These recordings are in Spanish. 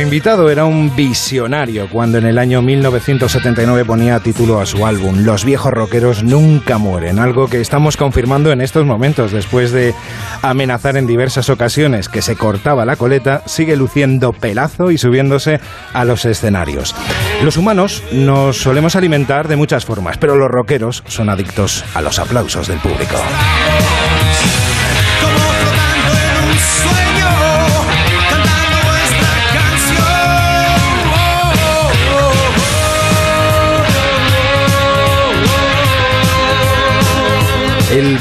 invitado era un visionario cuando en el año 1979 ponía título a su álbum Los viejos rockeros nunca mueren, algo que estamos confirmando en estos momentos después de amenazar en diversas ocasiones que se cortaba la coleta, sigue luciendo pelazo y subiéndose a los escenarios. Los humanos nos solemos alimentar de muchas formas, pero los rockeros son adictos a los aplausos del público.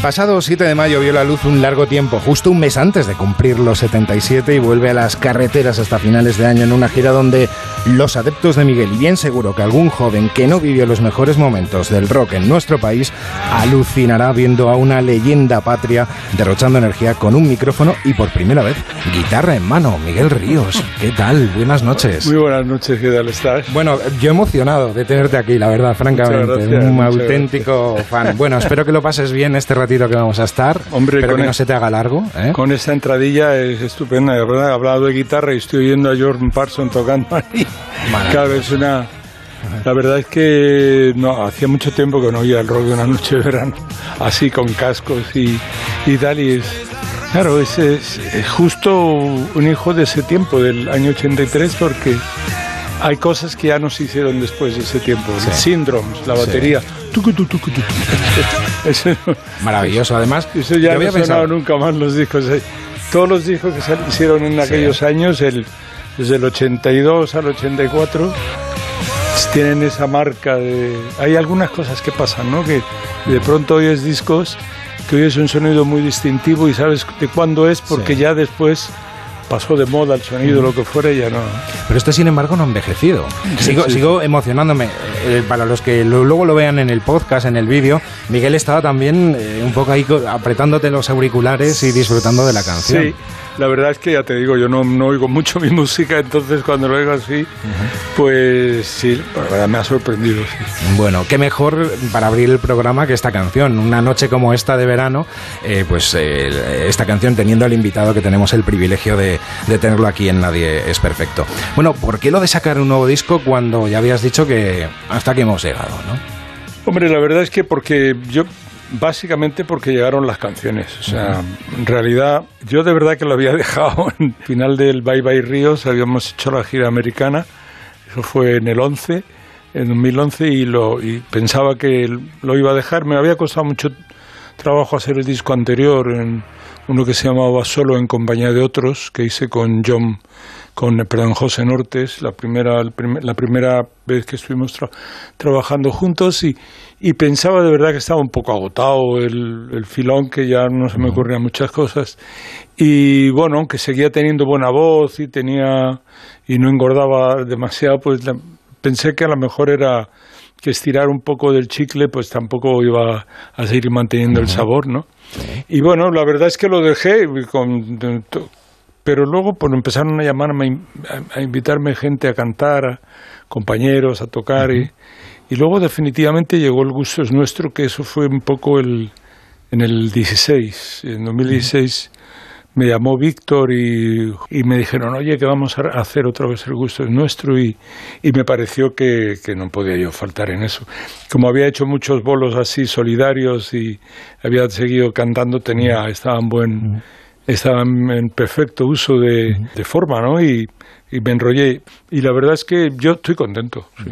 Pasado 7 de mayo vio la luz un largo tiempo, justo un mes antes de cumplir los 77 y vuelve a las carreteras hasta finales de año en una gira donde los adeptos de Miguel y bien seguro que algún joven que no vivió los mejores momentos del rock en nuestro país alucinará viendo a una leyenda patria derrochando energía con un micrófono y por primera vez guitarra en mano. Miguel Ríos, ¿qué tal? Buenas noches. Muy buenas noches, ¿qué tal estás? Bueno, yo emocionado de tenerte aquí, la verdad, francamente. Gracias, un auténtico fan. Bueno, espero que lo pases bien este ratito que vamos a estar. Hombre, espero que el- no se te haga largo. ¿eh? Con esta entradilla es estupenda, de verdad. He hablado de guitarra y estoy oyendo a Jordan Parson tocando ahí. Claro, es una. La verdad es que no, hacía mucho tiempo que no oía el rock de una noche de verano, así con cascos y, y tal. Y es, claro, es, es- es justo un hijo de ese tiempo, del año 83, porque hay cosas que ya no se hicieron después de ese tiempo. Sí. El Syndromes, la batería. tucu, tu, tucu, tu. Eso Maravilloso, además. eso ya no había ha sonado nunca más los discos. Eh, Todos los discos que se hicieron en aquellos años, el, desde el 82 al 84, tienen esa marca de... Hay algunas cosas que pasan, ¿no? Que de pronto oyes discos que oyes un sonido muy distintivo y sabes de cuándo es porque Sí. ya después pasó de moda el sonido, lo que fuera, y ya no... Pero este, sin embargo, no ha envejecido. Sigo, sí, sigo emocionándome. Eh, para los que lo- luego lo vean en el podcast, en el vídeo, Miguel estaba también eh, un poco ahí apretándote los auriculares y disfrutando de la canción. Sí, la verdad es que ya te digo, yo no, no oigo mucho mi música, entonces cuando lo oigo así, pues sí, la verdad me ha sorprendido. sí. Bueno, qué mejor para abrir el programa que esta canción. Una noche como esta de verano, eh, pues esta canción teniendo al invitado que tenemos el privilegio de, de tenerlo aquí en Nadie es Perfecto. Bueno, ¿por qué lo de sacar un nuevo disco cuando ya habías dicho que hasta aquí hemos llegado, no? Hombre, la verdad es que porque yo, básicamente porque llegaron las canciones. O sea, en realidad, yo de verdad que lo había dejado en el final del Bye Bye Ríos, habíamos hecho la gira americana, eso fue en el 11, en 2011, y, lo, y pensaba que lo iba a dejar. Me había costado mucho trabajo hacer el disco anterior, en uno que se llamaba Solo en compañía de otros, que hice con John, con perdón, José Nortes, la primera, la primera vez que estuvimos tra- trabajando juntos y, y pensaba de verdad que estaba un poco agotado el, el filón, que ya no se me ocurrían muchas cosas. Y bueno, aunque seguía teniendo buena voz y tenía y no engordaba demasiado, pues la- pensé que a lo mejor era que estirar un poco del chicle, pues tampoco iba a seguir manteniendo el sabor, ¿no? Y bueno, la verdad es que lo dejé, con, pero luego pues, empezaron a llamarme, a in- a, a invitarme gente a cantar, a compañeros a tocar, y, y luego definitivamente llegó el gusto es nuestro, que eso fue un poco el, en el 16, en 2016 me llamó Víctor y, y me dijeron, oye, que vamos a hacer otra vez el gusto es nuestro y, y me pareció que, que no podía yo faltar en eso. Como había hecho muchos bolos así solidarios y había seguido cantando, tenía, estaba en buen, estaba en en perfecto uso de, de forma, ¿no? Y, y me enrollé. Y la verdad es que yo estoy contento. sí.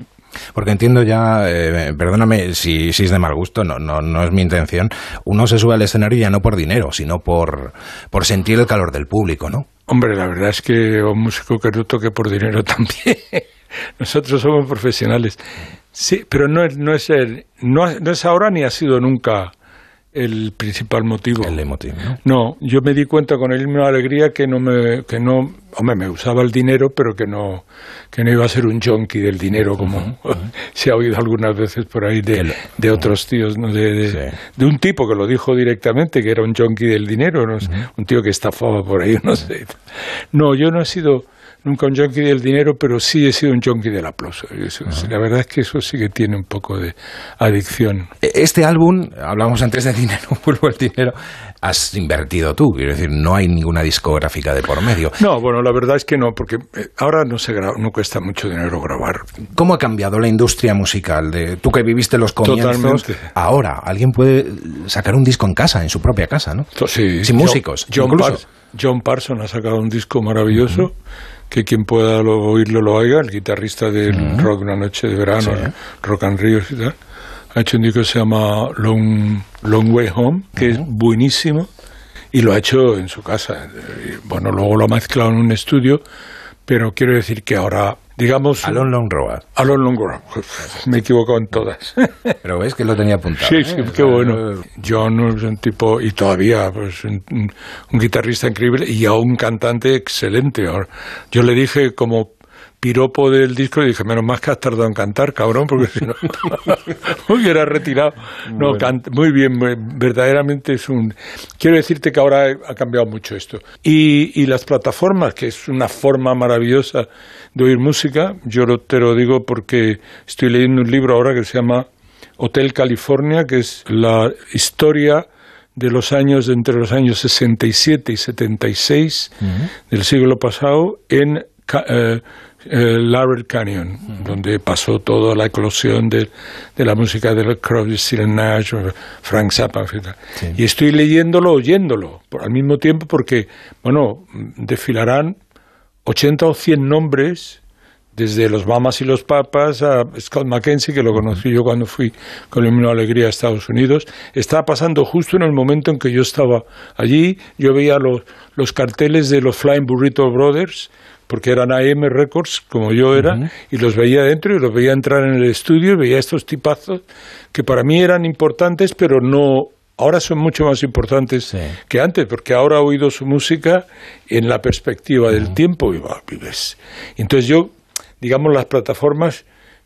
Porque entiendo ya, eh, perdóname si, es de mal gusto, no, no, no es mi intención, uno se sube al escenario ya no por dinero, sino por, por sentir el calor del público, ¿no? Hombre, la verdad es que un músico que no toque por dinero también. Nosotros somos profesionales. Sí, pero no es, no es, el- no, no es ahora ni ha sido nunca el principal motivo. El emotivo, ¿no? No, yo me di cuenta con el himno de alegría que no me, que no, hombre, me usaba el dinero, pero que no, que no iba a ser un junkie del dinero como se ha oído algunas veces por ahí de, lo- de otros tíos, ¿no? de, de, Sí. de un tipo que lo dijo directamente, que era un junkie del dinero, no sé, un tío que estafaba por ahí, no sé. No, yo no he sido nunca un junkie del dinero, pero sí he sido un junkie del aplauso. Eso- La verdad es que eso sí que tiene un poco de adicción. Este álbum, hablamos antes de dinero, vuelvo al dinero, has invertido tú, quiero decir, no hay ninguna discográfica de por medio. No, bueno, la verdad es que no, porque eh, ahora no se graba, no cuesta mucho dinero grabar. ¿Cómo ha cambiado la industria musical? De, tú que viviste los comienzos, Totalmente. ahora alguien puede sacar un disco en casa, en su propia casa, ¿no? Sí, Sin John- músicos, John, incluso. Pars- John Parson ha sacado un disco maravilloso. Que quien pueda lo- oírlo lo oiga, el guitarrista del rock Una Noche de Verano, Sí. Rock and Ríos y tal. Ha hecho un disco que se llama Long, Long Way Home, que es buenísimo, y lo ha hecho en su casa. Y, bueno, luego lo ha mezclado en un estudio, pero quiero decir que ahora, digamos. Alon Long Road. Alon Long Way Home. Me he equivocado en todas. Pero ves que lo tenía apuntado. Sí, ¿eh? sí, qué bueno. John es un tipo, y todavía, pues, un, un- guitarrista increíble y a un cantante excelente. Yo le dije como piropo del disco, le dije, menos más que has tardado en cantar, cabrón, porque si no me hubiera retirado. No, canta muy bien, verdaderamente es un... Quiero decirte que ahora ha cambiado mucho esto. Y, y las plataformas, que es una forma maravillosa de oír música, yo lo- te lo digo porque estoy leyendo un libro ahora que se llama Hotel California, que es la historia de los años entre los años 67 y 76 del siglo pasado en eh, eh, Laurel Canyon, donde pasó toda la eclosión de, de la música de Crosby, Stills Nash, Frank Zappa, tal. y estoy leyéndolo, oyéndolo, por- al mismo tiempo porque, bueno, desfilarán 80 o 100 nombres desde los Mamas y los Papas a Scott McKenzie, que lo conocí yo cuando fui con el alegría a Estados Unidos, estaba pasando justo en el momento en que yo estaba allí. Yo veía los, los carteles de los Flying Burrito Brothers, porque eran AM Records, como yo era, y los veía dentro y los veía entrar en el estudio y veía estos tipazos que para mí eran importantes, pero no ahora son mucho más importantes Sí. que antes, porque ahora he oído su música en la perspectiva del tiempo y va, y ves. Entonces yo, digamos, las plataformas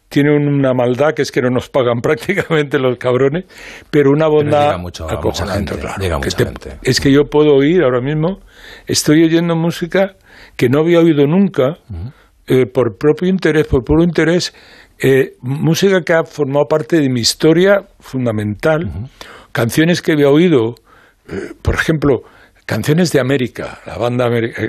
tienen una maldad que es que no nos pagan prácticamente los cabrones, pero una bondad mucho mucha acojonante, gente, claro, que mucha te- gente. Es que yo puedo oír ahora mismo, estoy oyendo música que no había oído nunca, eh, por propio interés, por puro interés, eh, música que ha formado parte de mi historia fundamental, canciones que había oído, eh, por ejemplo, canciones de América, la banda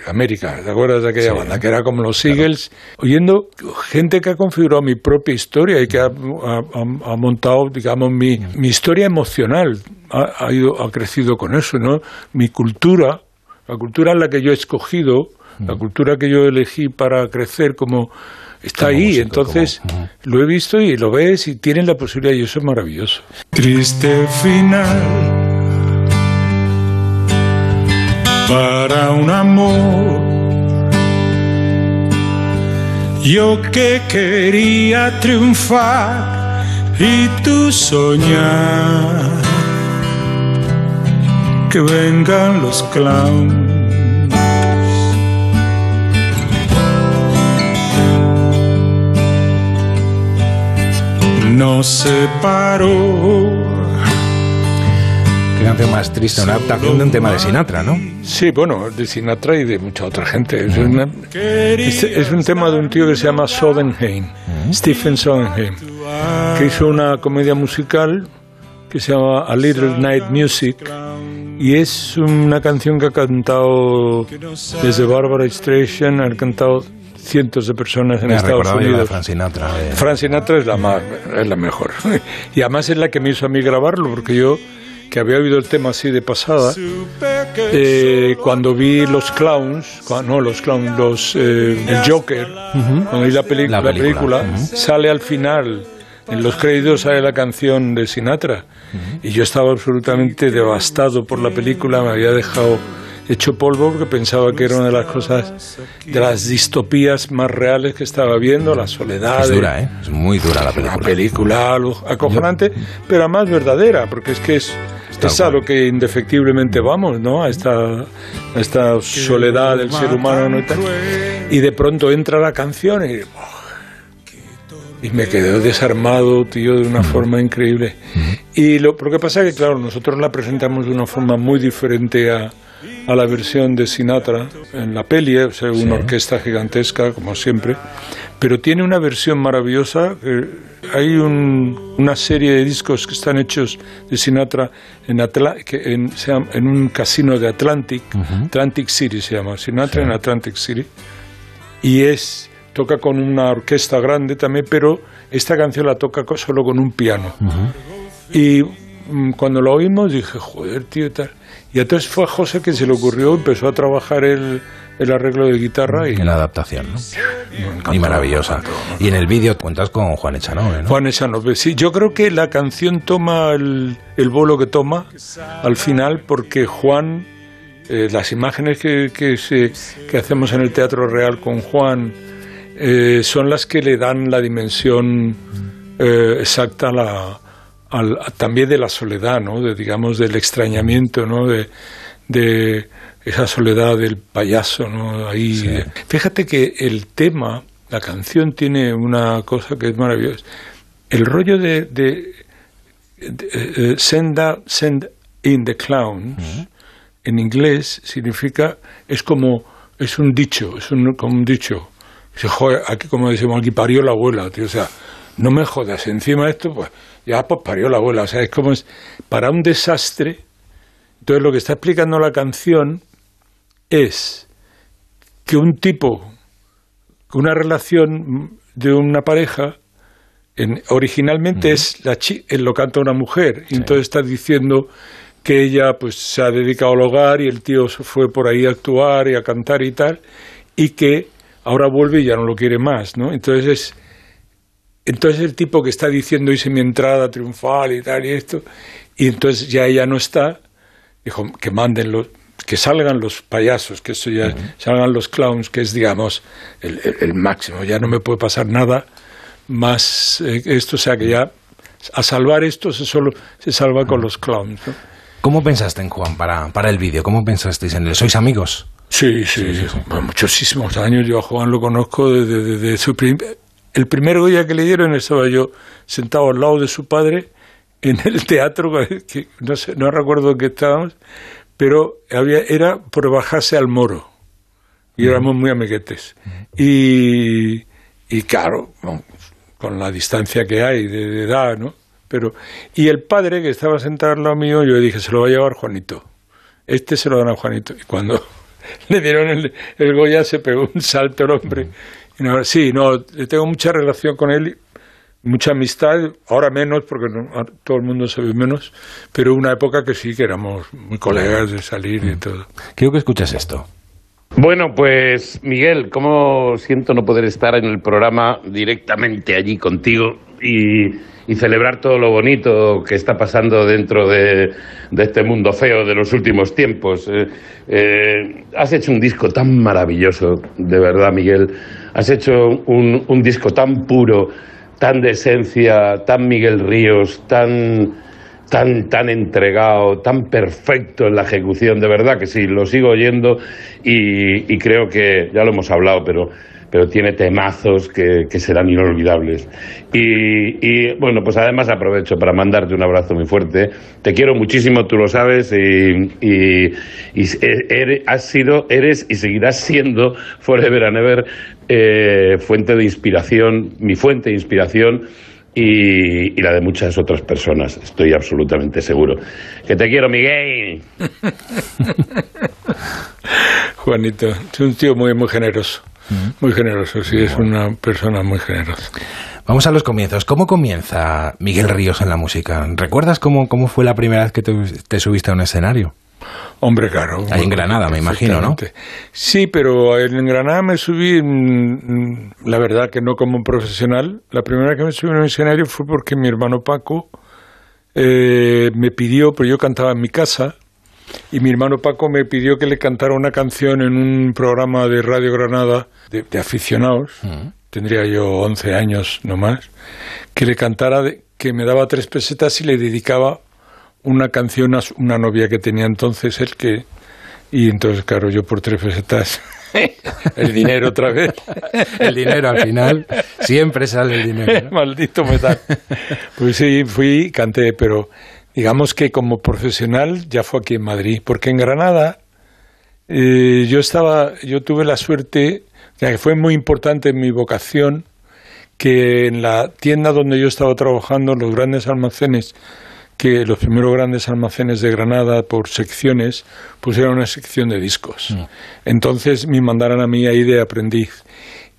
América, ¿te acuerdas de aquella Sí. banda? Que era como los Eagles, oyendo gente que ha configurado mi propia historia y que ha, ha- ha- ha montado, digamos, mi, mi historia emocional, ha, ha ido, ha crecido con eso, ¿no? Mi cultura, la cultura en la que yo he escogido, la cultura que yo elegí para crecer como está Como ahí, entonces como- lo he visto y lo ves y tienes la posibilidad y eso es maravilloso. Triste final para un amor. Yo que quería triunfar y tú soñar que vengan los clowns. Nos separó Qué canción más triste, una adaptación de un tema de Sinatra, ¿no? Sí, bueno, de Sinatra y de mucha otra gente. Es, una- este es un tema de un tío que se llama Sodenheim, Stephen Sodenheim, que hizo una comedia musical que se llama A Little Night Music y es una canción que ha cantado desde Barbara Streisand, han cantado cientos de personas en Me Estados yo la Unidos. Frank Sinatra. de- Frank Sinatra es la, más, es la mejor. Y además es la que me hizo a mí grabarlo, porque yo, que había oído el tema así de pasada, eh, cuando vi los clowns, no los clowns, los, eh, el Joker, cuando vi la, peli- La la película, película, sale al final, en los créditos sale la canción de Sinatra. Y yo estaba absolutamente devastado por la película, me había dejado hecho polvo porque pensaba que era una de las cosas, de las distopías más reales que estaba viendo, la soledad. Es dura, ¿eh? Es muy dura la película. película algo acojonante, pero además verdadera, porque es que es es a lo que indefectiblemente vamos, ¿no? A esta, a esta soledad del ser humano, ¿no? Y de pronto entra la canción y... Y me quedé desarmado, tío, de una forma increíble. Y lo, lo que pasa es que, claro, nosotros la presentamos de una forma muy diferente a, a la versión de Sinatra en la peli, o sea, una orquesta gigantesca, como siempre, pero tiene una versión maravillosa. hay una serie de discos que están hechos de Sinatra en, que en, en un casino de Atlantic, Atlantic City se llama, Sinatra en Atlantic City, y es toca con una orquesta grande también, pero esta canción la toca solo con un piano. Y cuando lo oímos dije, joder, tío, tal. Y entonces fue a José que se le ocurrió, empezó a trabajar el, el arreglo de guitarra y... En la adaptación, ¿no? y maravillosa. Y en el vídeo cuentas con Juan Echanove, ¿no? Juan Echanove, sí. Yo creo que la canción toma el, el bolo que toma al final porque Juan, eh, las imágenes que, que, se, que hacemos en el Teatro Real con Juan eh, son las que le dan la dimensión eh, exacta a la también de la soledad, ¿no? De, digamos, del extrañamiento, ¿no? De, de esa soledad del payaso, ¿no? Ahí. Fíjate que el tema, la canción tiene una cosa que es maravillosa. El rollo de, de, eh, send, send in the clowns, en inglés significa, es como, es un dicho, es un, como un dicho. Joder, aquí como decimos, aquí parió la abuela, tío, o sea, no me jodas, encima de esto, pues ya pues parió la abuela. O sea, es como es para un desastre. Entonces lo que está explicando la canción es que un tipo, una relación de una pareja, en, originalmente es la chi, lo canta una mujer, y entonces está diciendo que ella pues se ha dedicado al hogar y el tío se fue por ahí a actuar y a cantar y tal, y que ahora vuelve y ya no lo quiere más, ¿no? Entonces es entonces el tipo que está diciendo hice mi entrada triunfal y tal y esto, y entonces ya ella no está, dijo que manden los, que salgan los payasos, que eso ya, salgan los clowns, que es digamos el, máximo, ya no me puede pasar nada más eh, esto, o sea que ya a salvar esto se solo se salva con los clowns. ¿Cómo pensaste en Juan para, para el vídeo? ¿Cómo pensasteis en él? ¿Sois amigos? Sí, sí, sí, muchísimos años. Yo a Juan lo conozco desde, desde su primer el primer Goya que le dieron estaba yo sentado al lado de su padre en el teatro, que no, sé, no recuerdo qué estábamos, pero había, era por bajarse al moro. Y éramos muy amiguetes. Y, y claro, con la distancia que hay de, edad, ¿no? Pero, y el padre que estaba sentado al lado mío, yo le dije, se lo va a llevar Juanito. Este se lo dan a Juanito. Y cuando le dieron el, el Goya se pegó un salto el hombre sí, no, tengo mucha relación con él, mucha amistad, ahora menos porque todo el mundo se ve menos, pero una época que sí, que éramos muy colegas de salir y todo. Quiero que escuches esto. Bueno, pues Miguel, ¿cómo siento no poder estar en el programa directamente allí contigo y, celebrar todo lo bonito que está pasando dentro de, este mundo feo de los últimos tiempos? Eh, eh, has hecho un disco tan maravilloso, de verdad, Miguel. Has hecho un, disco tan puro, tan de esencia, tan Miguel Ríos, tan tan, tan entregado, tan perfecto en la ejecución, de verdad que sí, lo sigo oyendo y, y creo que, ya lo hemos hablado, pero pero tiene temazos que, que serán inolvidables. Y, y, bueno, pues además aprovecho para mandarte un abrazo muy fuerte. Te quiero muchísimo, tú lo sabes, y, y, eres, has sido, eres y seguirás siendo forever and ever eh, fuente de inspiración, mi fuente de inspiración y, la de muchas otras personas, estoy absolutamente seguro. Que te quiero, Miguel. Juanito, es un tío muy, muy generoso. Muy generoso, sí, es una persona muy generosa. Vamos a los comienzos. ¿Cómo comienza Miguel Ríos en la música? ¿Recuerdas cómo, cómo fue la primera vez que te subiste a un escenario? Hombre, claro. Ahí en Granada, me imagino, ¿no? Sí, pero en Granada me subí, mm, la verdad que no como un profesional. La primera vez que me subí a un escenario fue porque mi hermano Paco eh, me pidió, pero yo cantaba en mi casa, y mi hermano Paco me pidió que le cantara una canción en un programa de Radio Granada de, aficionados. Mm. Tendría yo 11 años no más. Que le cantara, que me daba tres pesetas y le dedicaba una canción a una novia que tenía entonces él que y entonces claro yo por tres pesetas el dinero otra vez el dinero al final siempre sale el dinero maldito metal pues sí fui canté pero digamos que como profesional ya fue aquí en Madrid porque en Granada eh, yo estaba yo tuve la suerte que fue muy importante en mi vocación que en la tienda donde yo estaba trabajando, los grandes almacenes, que los primeros grandes almacenes de Granada por secciones pusieron una sección de discos. Mm. Entonces me mandaron a mí ahí de aprendiz.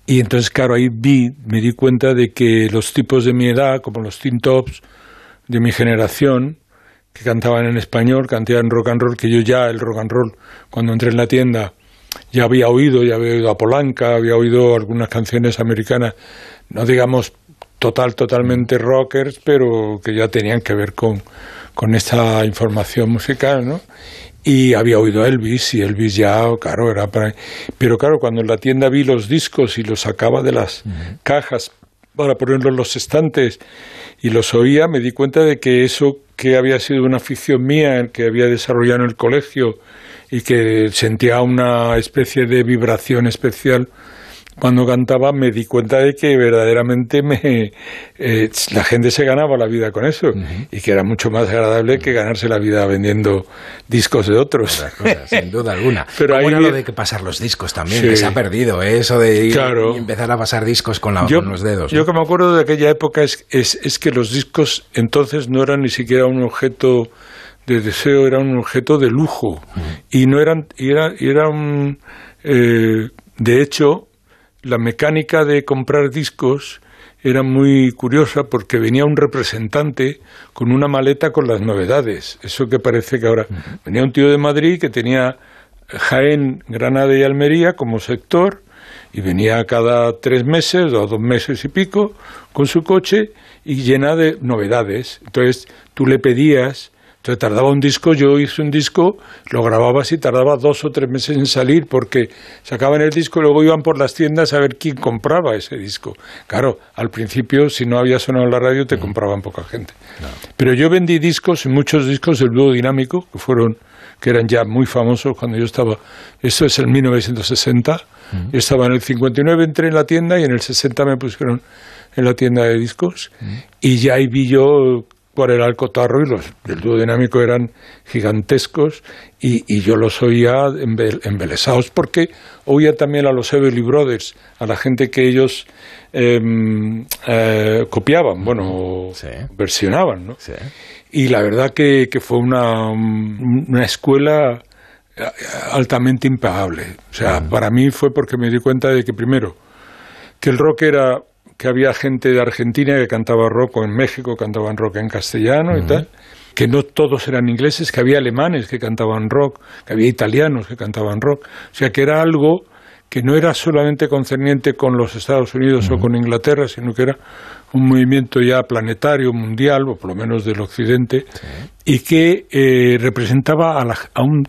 Y entonces, claro, ahí vi, me di cuenta de que los tipos de mi edad, como los teen tops de mi generación, que cantaban en español, cantaban rock and roll, que yo ya el rock and roll, cuando entré en la tienda, ya había oído, ya había oído a Polanca, había oído algunas canciones americanas no digamos total, totalmente rockers, pero que ya tenían que ver con, con esta información musical, ¿no? Y había oído Elvis, y Elvis ya, claro, era para... Pero claro, cuando en la tienda vi los discos y los sacaba de las cajas para ponerlos en los estantes y los oía, me di cuenta de que eso que había sido una afición mía, que había desarrollado en el colegio y que sentía una especie de vibración especial cuando cantaba me di cuenta de que verdaderamente me, eh, la gente se ganaba la vida con eso y que era mucho más agradable que ganarse la vida vendiendo discos de otros. sin duda alguna. Pero ahí era lo de que pasar los discos también, que se ha perdido, ¿eh? eso de ir y empezar a pasar discos con, los dedos. Yo que me acuerdo de aquella época es, es, que los discos entonces no eran ni siquiera un objeto de deseo, era un objeto de lujo y no eran, y era, y era un... Eh, de hecho, la mecánica de comprar discos era muy curiosa porque venía un representante con una maleta con las novedades. Eso que parece que ahora venía un tío de Madrid que tenía Jaén, Granada y Almería como sector y venía cada tres meses o dos meses y pico con su coche y llena de novedades. Entonces tú le pedías entonces tardaba un disco, yo hice un disco, lo grababa así, tardaba dos o tres meses en salir porque sacaban el disco y luego iban por las tiendas a ver quién compraba ese disco. Claro, al principio si no había sonado en la radio te compraban poca gente. Pero yo vendí discos, muchos discos del dúo dinámico, que fueron que eran ya muy famosos cuando yo estaba, esto es el 1960, yo estaba en el 59, entré en la tienda y en el 60 me pusieron en la tienda de discos. Y ya ahí vi yo por el Alcotarro y los del dúo dinámico eran gigantescos y, yo los oía embelesados porque oía también a los Everly Brothers, a la gente que ellos em, eh, copiaban, bueno, versionaban, ¿no? Y la verdad que, fue una, una escuela eh, altamente impagable. O sea, para mí fue porque me di cuenta de que primero, que el rock era que había gente de Argentina que cantaba rock o en México cantaban rock en castellano y tal, que no todos eran ingleses, que había alemanes que cantaban rock, que había italianos que cantaban rock, o sea que era algo que no era solamente concerniente con los Estados Unidos o con Inglaterra, sino que era un movimiento ya planetario, mundial, o por lo menos del Occidente, y que eh, representaba a, a, un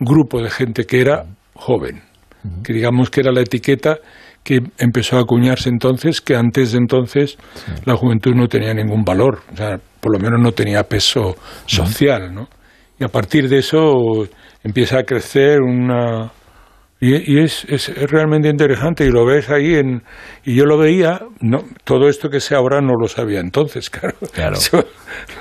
grupo de gente que era joven, que digamos que era la etiqueta que empezó a acuñarse entonces, que antes de entonces la juventud no tenía ningún valor, o sea, por lo menos no tenía peso social, ¿no? Y a partir de eso empieza a crecer una, y, es, es, realmente interesante y lo ves ahí en, y yo lo veía, no, todo esto que sé ahora no lo sabía entonces, claro. Claro.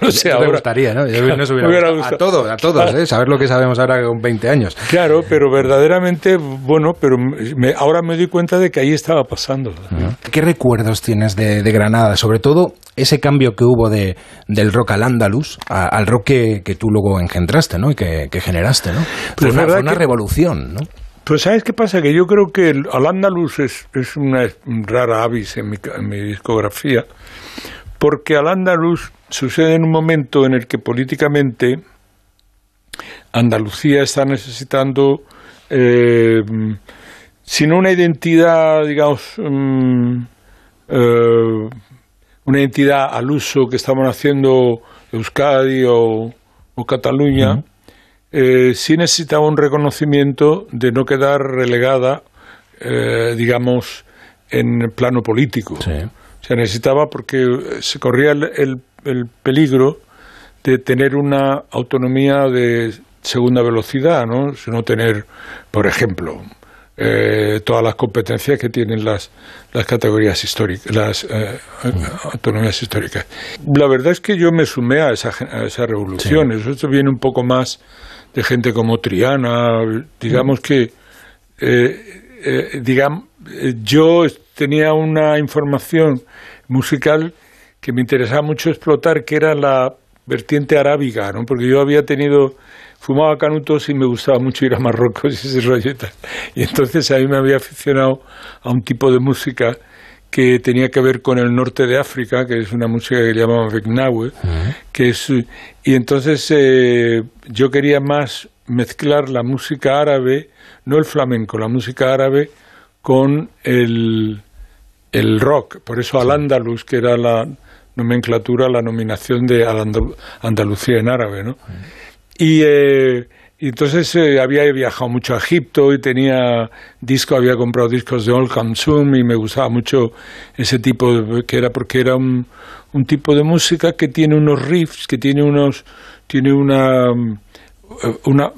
no sé ahora. Me gustaría, ¿no? Yo no hubiera a todos, a todos, ¿eh? saber lo que sabemos ahora con 20 años. Claro, pero verdaderamente, bueno, pero me, ahora me doy cuenta de que ahí estaba pasando. ¿Qué recuerdos tienes de, Granada? Sobre todo ese cambio que hubo de, del rock al andaluz al rock que, tú luego engendraste, ¿no? Y que, generaste, ¿no? Pues fue una, una revolución, ¿no? Pues ¿sabes qué pasa? Que yo creo que Al Andalus es, es una rara avis en mi, en mi discografía, porque Al Andalus sucede en un momento en el que políticamente Andalucía está necesitando, eh, sino una identidad, digamos, mm, eh, una identidad al uso que estamos haciendo Euskadi o, Cataluña, eh, sí necesitaba un reconocimiento de no quedar relegada, eh, digamos, en el plano político. Se necesitaba porque se corría el, peligro de tener una autonomía de segunda velocidad, ¿no? Sino tener, por ejemplo, eh, todas las competencias que tienen las, las categorías históricas, las eh, autonomías históricas. La verdad es que yo me sumé a esa, a esa revolución. Eso viene un poco más de gente como Triana, digamos que, eh, digamos, yo tenía una información musical que me interesaba mucho explotar, que era la vertiente arábiga, ¿no? Porque yo había tenido fumaba canutos y me gustaba mucho ir a Marruecos y ese rollo y tal. Y entonces ahí me había aficionado a un tipo de música que tenía que ver con el norte de África, que es una música que llamaban Vegnawe, que es y entonces eh, yo quería más mezclar la música árabe, no el flamenco, la música árabe con el, el rock, por eso al andaluz, que era la nomenclatura, la nominación de Andalucía en árabe, ¿no? Y, eh, entonces eh, había viajado mucho a Egipto y tenía disco, había comprado discos de Old Consum y me gustaba mucho ese tipo, de, que era porque era un, un tipo de música que tiene unos riffs, que tiene unos, tiene una, una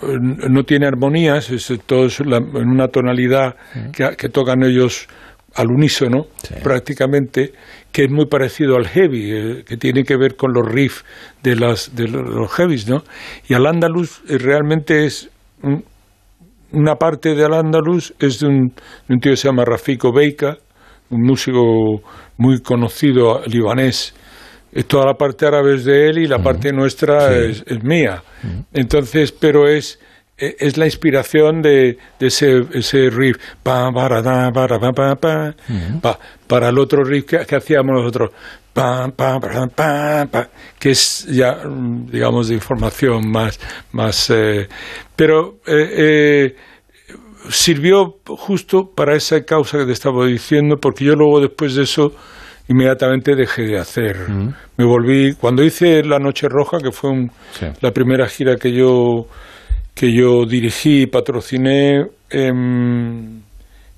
no tiene armonías, es todo en una tonalidad que, que tocan ellos al unísono prácticamente, que es muy parecido al heavy, eh, que tiene que ver con los riffs de, las, de los heavies, ¿no? Y al andaluz eh, realmente es una parte del andaluz es de un, tío que se llama Rafiko Beika, un músico muy conocido libanés. Toda la parte árabe es de él y la parte nuestra es, mía. Entonces, pero es es la inspiración de, ese, ese riff pa, para, para, pa, pa, para el otro riff que, hacíamos nosotros pa, pa, pa, que es ya digamos de información más más eh, pero eh, eh, sirvió justo para esa causa que te estaba diciendo porque yo luego después de eso inmediatamente dejé de hacer. Me volví cuando hice la noche roja que fue la primera gira que yo que yo dirigí y patrociné en,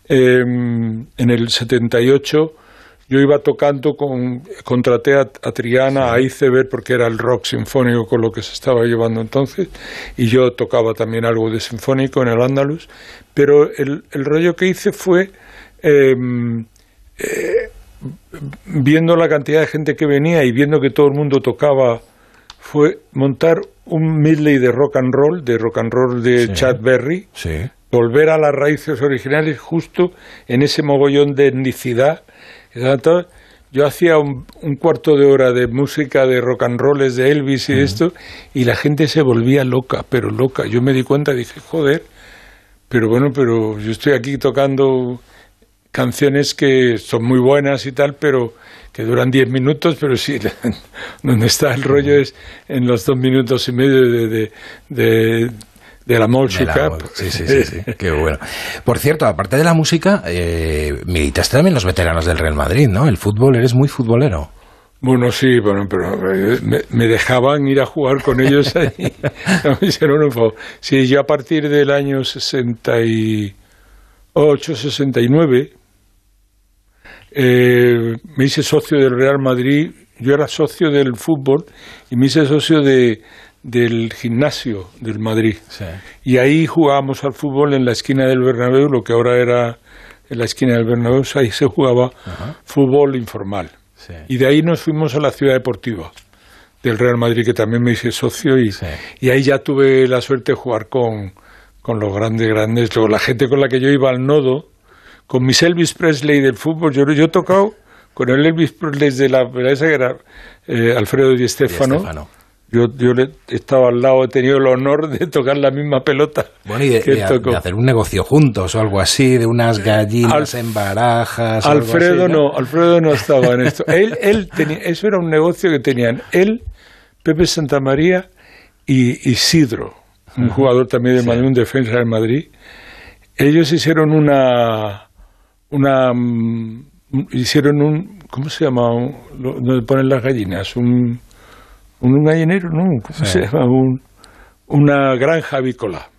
en, el 78. Yo iba tocando con, contraté a, Triana, a Iceberg, porque era el rock sinfónico con lo que se estaba llevando entonces, y yo tocaba también algo de sinfónico en el Andalus, pero el, el rollo que hice fue, em, eh, viendo la cantidad de gente que venía y viendo que todo el mundo tocaba, fue montar un medley de rock and roll, de rock and roll de Chad Berry, volver a las raíces originales justo en ese mogollón de etnicidad. Yo hacía un, cuarto de hora de música de rock and rolls de Elvis y de esto, y la gente se volvía loca, pero loca. Yo me di cuenta dije, joder, pero bueno, pero yo estoy aquí tocando canciones que son muy buenas y tal, pero que duran diez minutos, pero sí, donde está el rollo es en los dos minutos y medio de, de, de la Molshu Cup. Sí, sí, sí, qué bueno. Por cierto, aparte de la música, eh, militaste también los veteranos del Real Madrid, ¿no? El fútbol, eres muy futbolero. Bueno, sí, bueno, pero eh, me, dejaban ir a jugar con ellos ahí. me hicieron un favor. Sí, yo a partir del año 68, 69, eh, me hice socio del Real Madrid, yo era socio del fútbol y me hice socio de, del gimnasio del Madrid. Y ahí jugábamos al fútbol en la esquina del Bernabéu, lo que ahora era en la esquina del Bernabéu, ahí se jugaba fútbol informal. Y de ahí nos fuimos a la ciudad deportiva del Real Madrid, que también me hice socio, y, y ahí ya tuve la suerte de jugar con, con los grandes, grandes, la gente con la que yo iba al nodo, con mis Elvis Presley del fútbol. Yo, yo he tocado con el Elvis Presley de la esa que era eh, Alfredo Di Stefano. Yo, yo estaba al lado, he tenido el honor de tocar la misma pelota. Bueno, y de, hacer un negocio juntos o algo así, de unas gallinas en barajas. Alfredo ¿no? Alfredo no estaba en esto. él, él tenía, eso era un negocio que tenían él, Pepe Santamaría y Isidro, un jugador también de Madrid, un defensa del Madrid. Ellos hicieron una una mm, hicieron un ¿cómo se llama? donde ponen las gallinas, un un gallinero, no, ¿cómo se llama? Un, una granja avícola.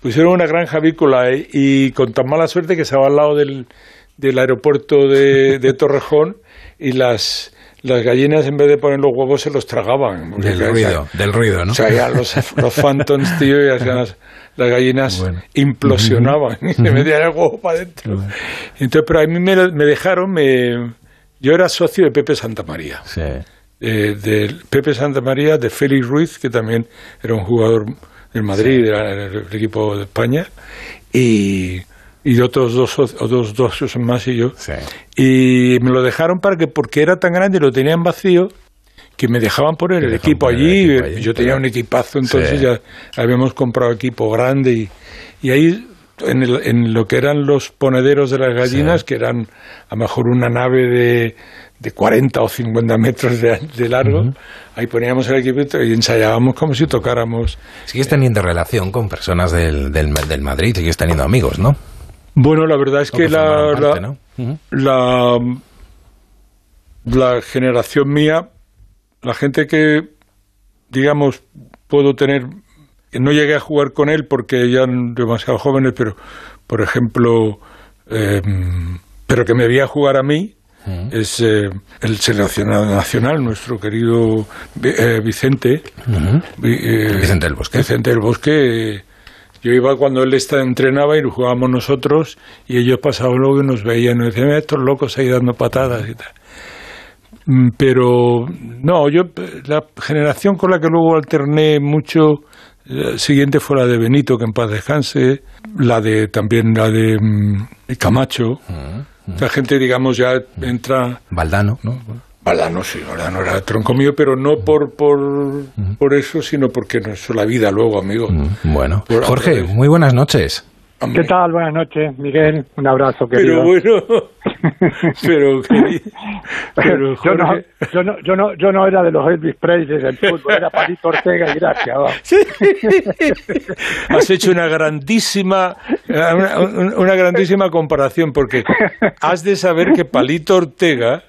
Pusieron una granja avícola y, con tan mala suerte que estaba al lado del, del aeropuerto de, de Torrejón y las las gallinas en vez de poner los huevos se los tragaban. Del ruido, del ruido, ¿no? O sea, ya los, los Phantoms, tío, y hacían las, las gallinas Bueno. implosionaban y se metían el huevo para adentro. Entonces, pero a mí me, me dejaron, me, yo era socio de Pepe Santamaría. Sí. eh, de Pepe Santamaría, de Félix Ruiz, que también era un jugador del Madrid, era del equipo de España, y, y otros dos, otros dos más y yo. Sí. Y me lo dejaron para que, porque era tan grande y lo tenían vacío, que me dejaban poner el equipo poner el allí. equipo allí, Yo tenía un equipazo, entonces Sí. ya habíamos comprado equipo grande y, y ahí en, el- en lo que eran los ponederos de las gallinas, que eran a lo mejor una nave de, de 40 o 50 metros de, de largo, ahí poníamos el equipo y ensayábamos como si tocáramos. Sigues teniendo relación con personas del, del, del Madrid, sigues teniendo amigos, ¿no? Bueno, la verdad es que que la, parte, la- ¿no? Ujú. la, la generación mía, la gente que, digamos, puedo tener, no llegué a jugar con él porque ya eran demasiado jóvenes, pero, por ejemplo, eh, pero que me veía jugar a mí, es eh, el seleccionado nacional, nuestro querido eh, Vicente. Vi- eh, Vicente del Bosque. Vicente del Bosque. Eh, yo iba cuando él está, entrenaba y jugábamos nosotros y ellos pasaban luego y nos veían y nos decían, "Mira, estos locos ahí dando patadas y tal. Mm, Pero no, yo eh, la generación con la que luego alterné mucho la siguiente fue la de Benito, que en paz descanse, la de también la de mm, Camacho. La gente, digamos, ya entra Valdano, ¿no? Valdano, sí, Valdano era tronco mío, pero no por, por, por eso, sino porque no es la vida luego, amigo. Bueno. Por- Jorge, muy buenas noches. Hombre, ¿Qué tal? Buenas noches, Miguel. Un abrazo, Pero querido. bueno, pero, pero yo, no, Jorge, yo, no, yo, no, yo no era de los Elvis Presley del fútbol, era Palito Ortega y gracias. va. has hecho una grandísima, una grandísima comparación, porque has de saber que Palito Ortega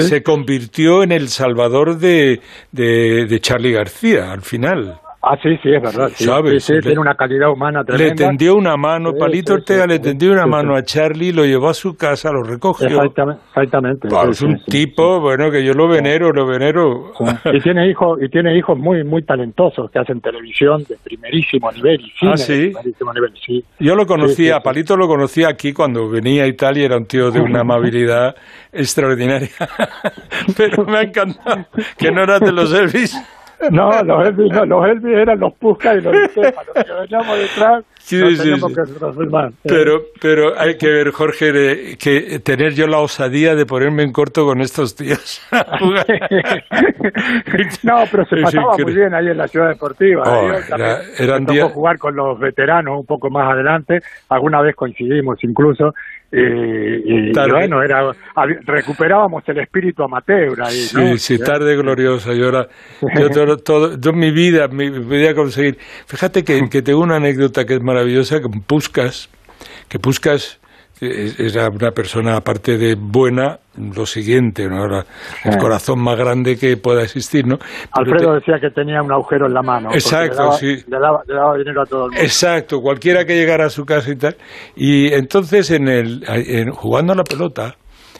Se convirtió en el salvador de, de, de Charlie García al final. Ah, sí, sí, es verdad. Sí, ¿Sabes? Sí, sí, Le- tiene una calidad humana Le tendió una mano, Palito Ortega le tendió una mano a Charlie, lo llevó a su casa, lo recogió. Exactamente. exactamente Claro, es un tipo, bueno, que yo lo venero, lo venero. Y tiene hijos y tiene hijos muy muy talentosos que hacen televisión de primerísimo nivel y cine Ah, ¿sí? de primerísimo nivel, sí. Yo lo conocía. Palito lo conocía aquí cuando venía a Italia, era un tío de una amabilidad extraordinaria. Pero me ha encantado que no eras de los Elvis. No, los Elvis, no, los Elvis eran los Puskas y los Estefa, los que veníamos detrás, Sí, nos sí, teníamos sí. que transformar. Pero, pero hay que ver, Jorge, que tener yo la osadía de ponerme en corto con estos tíos. no, pero se pasaba muy bien ahí en la ciudad deportiva. Oh, Yo era- eran me tocó días- jugar con los veteranos un poco más adelante. Alguna vez coincidimos incluso. Eh, y, y Tarde. bueno, era, recuperábamos el espíritu amateur ahí, Sí, ¿no? sí, tarde gloriosa. Yo, ahora, yo todo, todo, yo mi vida, mi vida conseguir. Fíjate que, que tengo una anécdota que es maravillosa, que Puskas, que Puskas es- era una persona, aparte de buena, lo siguiente, ¿no? Era el Sí. corazón más grande que pueda existir, ¿no? Alfredo te- decía que tenía un agujero en la mano. Exacto, le daba, sí. Le daba, le daba dinero a todo el mundo. Exacto, cualquiera que llegara a su casa y tal. Y entonces, en el, en- jugando a la pelota,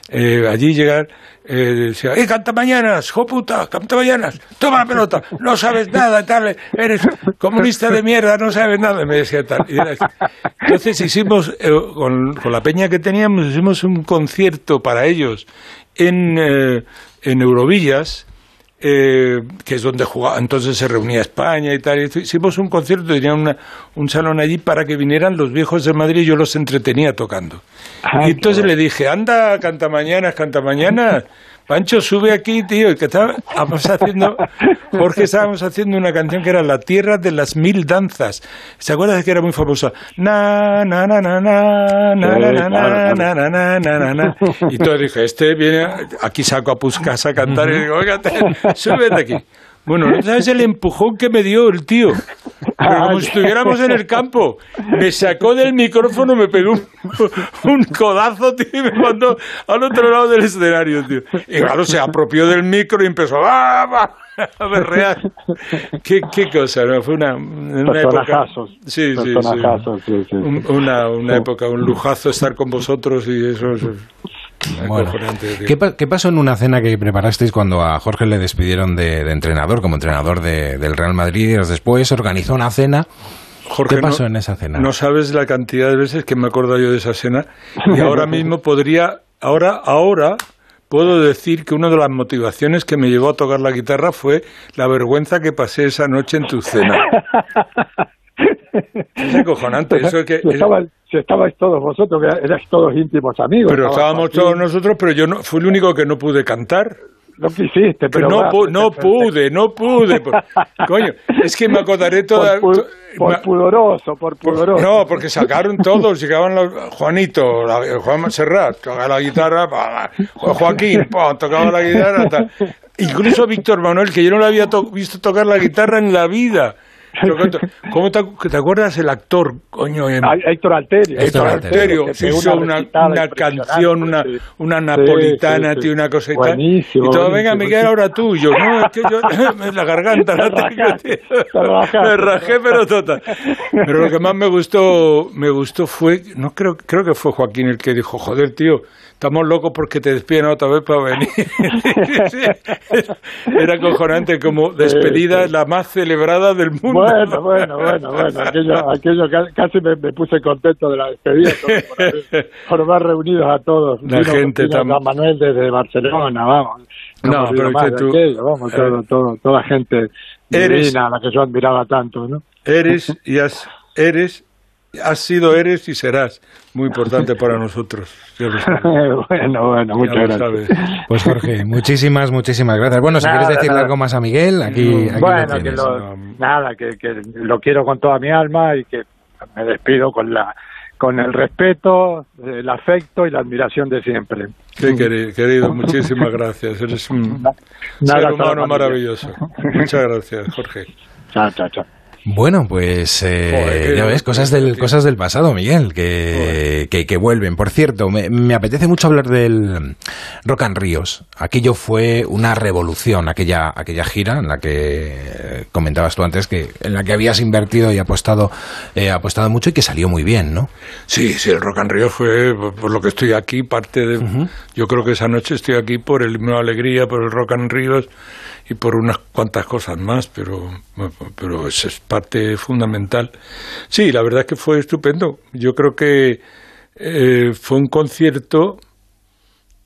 eh, allí llegar, eh, decía, ¡eh, canta mañanas, jo puta, canta mañanas, toma la pelota, no sabes nada, tal, eres comunista de mierda, no sabes nada, me decía tal. Entonces hicimos, eh, con, con la peña que teníamos, hicimos un concierto para ellos en, eh, en Eurovillas, eh, que es donde jugaba, entonces se reunía España y tal. y hicimos un concierto, tenía una, un salón allí para que vinieran los viejos de Madrid y yo los entretenía tocando. Ah, y entonces le dije, anda, canta mañana, canta mañana. Pancho, sube aquí, tío. Que estábamos haciendo, Jorge, estábamos haciendo una canción que era La Tierra de las Mil Danzas. ¿Se acuerdas que era muy famosa? Na, na, na, na, na, na, na, na, na, na, na, na. Y entonces dije, este viene, aquí saco a Puskas a cantar y digo, oiga, te- súbete aquí. Bueno, no sabes el empujón que me dio el tío. Pero como si estuviéramos en el campo. Me sacó del micrófono, me pegó un, un codazo, tío, y me mandó al otro lado del escenario, tío. Y claro, se apropió del micro y empezó ¡ah, va! a berrear. Qué, qué cosa, ¿no? Fue una, una época. Sí, sí, sí. Sí, sí, sí. Un- Una, una época, un lujazo estar con vosotros y eso. eso. Bueno. ¿qué, pa- qué pasó en una cena que preparasteis cuando a Jorge le despidieron de, de entrenador, como entrenador de- del Real Madrid? Y después organizó una cena. Jorge, ¿Qué pasó no- en esa cena? No sabes la cantidad de veces que me acuerdo yo de esa cena. Y ahora mismo podría, ahora, ahora puedo decir que una de las motivaciones que me llevó a tocar la guitarra fue la vergüenza que pasé esa noche en tu cena. Es acojonante. Eso es que, si, estaban- si estabais todos vosotros, que erais todos íntimos amigos. pero estaba estábamos todos nosotros, pero yo no, fui el único que no pude cantar. No quisiste, Que pero... no, va, pu- pues, no pues, pude, no pude. por- Coño, es que me acordaré toda. Por, pu- por pudoroso, por pudoroso. No, porque sacaron todos, llegaban los, Juanito, la- Juan Serrat, tocaba la guitarra, Joaquín, tocaba la guitarra, ta. incluso Víctor Manuel, que yo no le había to- visto tocar la guitarra en la vida. ¿Cómo te, te acuerdas el actor, coño? en- Héctor Alterio. Héctor Alterio, se hizo una, una canción, una, una napolitana, sí, sí. tío, una cosa y tal. Y todo, venga, Miguel, ahora tú. Y yo, no, es que yo, la garganta la Te tengo. Me rajé, pero total. Pero lo que más me gustó, me gustó fue, no creo, creo que fue Joaquín el que dijo, joder, tío, estamos locos porque te despiden otra vez para venir. Era acojonante, como despedida la más celebrada del mundo. Bueno, bueno, bueno, bueno. Aquello, aquello ca- casi me, me puse contento de la despedida por, haber- reunidos a todos. La Vino- gente vino tam- Manuel desde Barcelona, vamos. No, hemos pero que tú- aquello, vamos, todo, todo, toda gente Eres- divina, a la que yo admiraba tanto, ¿no? Eres y has, eres, has sido, eres y serás muy importante para nosotros. Ya lo sabes. bueno, bueno, Ya muchas lo gracias. sabes. Pues Jorge, muchísimas, muchísimas gracias. Bueno, si Nada, quieres decirle nada. algo más a Miguel, aquí, aquí bueno, lo que lo, nada, que, que lo quiero con toda mi alma y que me despido con la con el respeto, el afecto y la admiración de siempre. Sí, querido, querido, muchísimas gracias. Eres un Nada, ser humano maravilloso. Muchas gracias, Jorge. Chao, chao, chao. Bueno, pues eh, Joder, ya ves, cosas del, cosas del pasado, Miguel, que, que, que vuelven. Por cierto, me, me apetece mucho hablar del Rock and Ríos. Aquello fue una revolución, aquella, aquella gira en la que comentabas tú antes, que en la que habías invertido y apostado, eh, apostado mucho y que salió muy bien, ¿no? Sí, sí, el Rock and Rio fue por lo que estoy aquí, parte de... Yo creo que esa noche estoy aquí por el himno de alegría, por el Rock and Ríos y por unas cuantas cosas más, pero, pero eso es parte fundamental. Sí, la verdad es que fue estupendo. Yo creo que eh, fue un concierto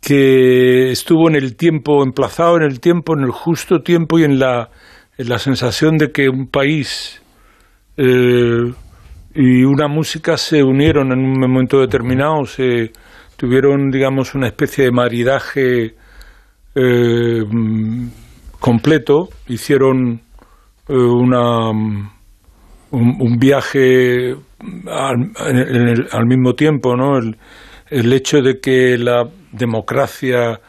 que estuvo en el tiempo, emplazado en el tiempo, en el justo tiempo y en la, en la sensación de que un país eh, y una música se unieron en un momento determinado, se tuvieron, digamos, una especie de maridaje eh, completo, hicieron eh, una, mm, un, un viaje al, en el- al mismo tiempo, ¿no? El, el hecho de que la democracia